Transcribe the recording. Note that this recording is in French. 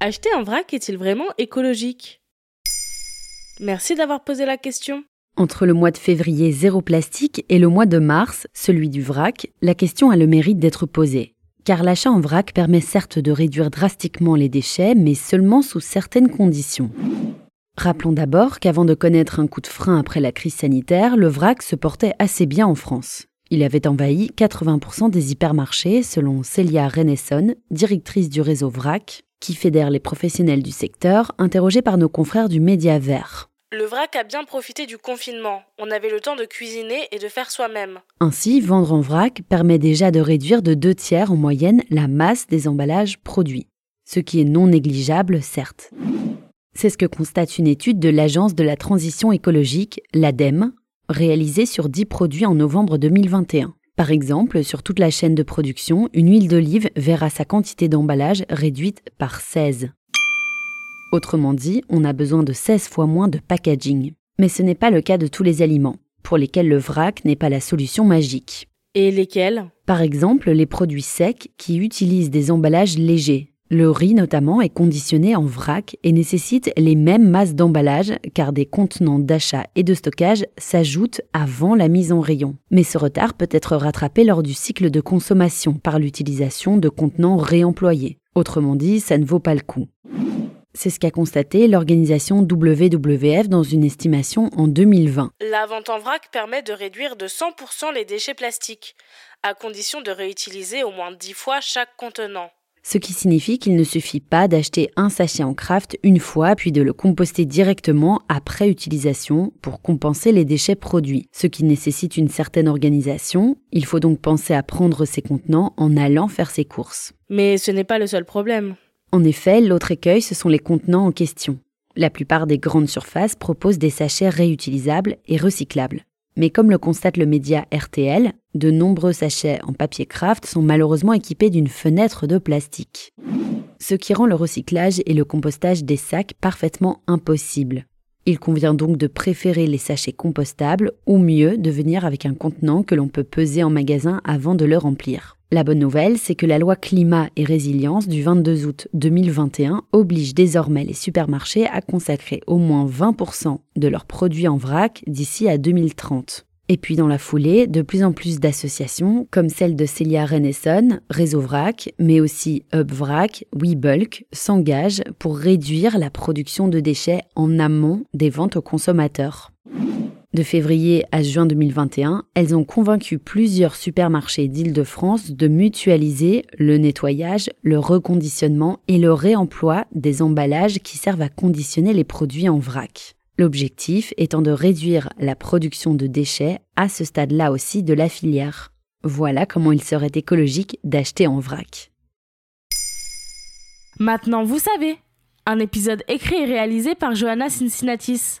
Acheter un vrac est-il vraiment écologique? Merci d'avoir posé la question. Entre le mois de février zéro plastique et le mois de mars, celui du vrac, la question a le mérite d'être posée. Car l'achat en vrac permet certes de réduire drastiquement les déchets, mais seulement sous certaines conditions. Rappelons d'abord qu'avant de connaître un coup de frein après la crise sanitaire, le vrac se portait assez bien en France. Il avait envahi 80% des hypermarchés, selon Célia Renesson, directrice du réseau VRAC, qui fédère les professionnels du secteur, interrogés par nos confrères du Média Vert. Le vrac a bien profité du confinement. On avait le temps de cuisiner et de faire soi-même. Ainsi, vendre en vrac permet déjà de réduire de deux tiers en moyenne la masse des emballages produits, ce qui est non négligeable, certes. C'est ce que constate une étude de l'Agence de la transition écologique, l'ADEME, réalisée sur 10 produits en novembre 2021. Par exemple, sur toute la chaîne de production, une huile d'olive verra sa quantité d'emballage réduite par 16. Autrement dit, on a besoin de 16 fois moins de packaging. Mais ce n'est pas le cas de tous les aliments, pour lesquels le vrac n'est pas la solution magique. Et lesquels? Par exemple, les produits secs qui utilisent des emballages légers. Le riz notamment est conditionné en vrac et nécessite les mêmes masses d'emballage car des contenants d'achat et de stockage s'ajoutent avant la mise en rayon. Mais ce retard peut être rattrapé lors du cycle de consommation par l'utilisation de contenants réemployés. Autrement dit, ça ne vaut pas le coup. C'est ce qu'a constaté l'organisation WWF dans une estimation en 2020. La vente en vrac permet de réduire de 100% les déchets plastiques, à condition de réutiliser au moins 10 fois chaque contenant ce qui signifie qu'il ne suffit pas d'acheter un sachet en craft une fois puis de le composter directement après utilisation pour compenser les déchets produits, ce qui nécessite une certaine organisation. Il faut donc penser à prendre ses contenants en allant faire ses courses. Mais ce n'est pas le seul problème. En effet, l'autre écueil, ce sont les contenants en question. La plupart des grandes surfaces proposent des sachets réutilisables et recyclables. Mais comme le constate le média RTL, de nombreux sachets en papier craft sont malheureusement équipés d'une fenêtre de plastique. Ce qui rend le recyclage et le compostage des sacs parfaitement impossibles. Il convient donc de préférer les sachets compostables ou mieux de venir avec un contenant que l'on peut peser en magasin avant de le remplir. La bonne nouvelle, c'est que la loi climat et résilience du 22 août 2021 oblige désormais les supermarchés à consacrer au moins 20% de leurs produits en vrac d'ici à 2030. Et puis dans la foulée, de plus en plus d'associations, comme celle de Celia Renesson, Réseau Vrac, mais aussi Hub Vrac, WeBulk, s'engagent pour réduire la production de déchets en amont des ventes aux consommateurs. De février à juin 2021, elles ont convaincu plusieurs supermarchés d'Île-de-France de mutualiser le nettoyage, le reconditionnement et le réemploi des emballages qui servent à conditionner les produits en vrac. L'objectif étant de réduire la production de déchets à ce stade-là aussi de la filière. Voilà comment il serait écologique d'acheter en vrac. Maintenant, vous savez. Un épisode écrit et réalisé par Johanna Cincinnatis.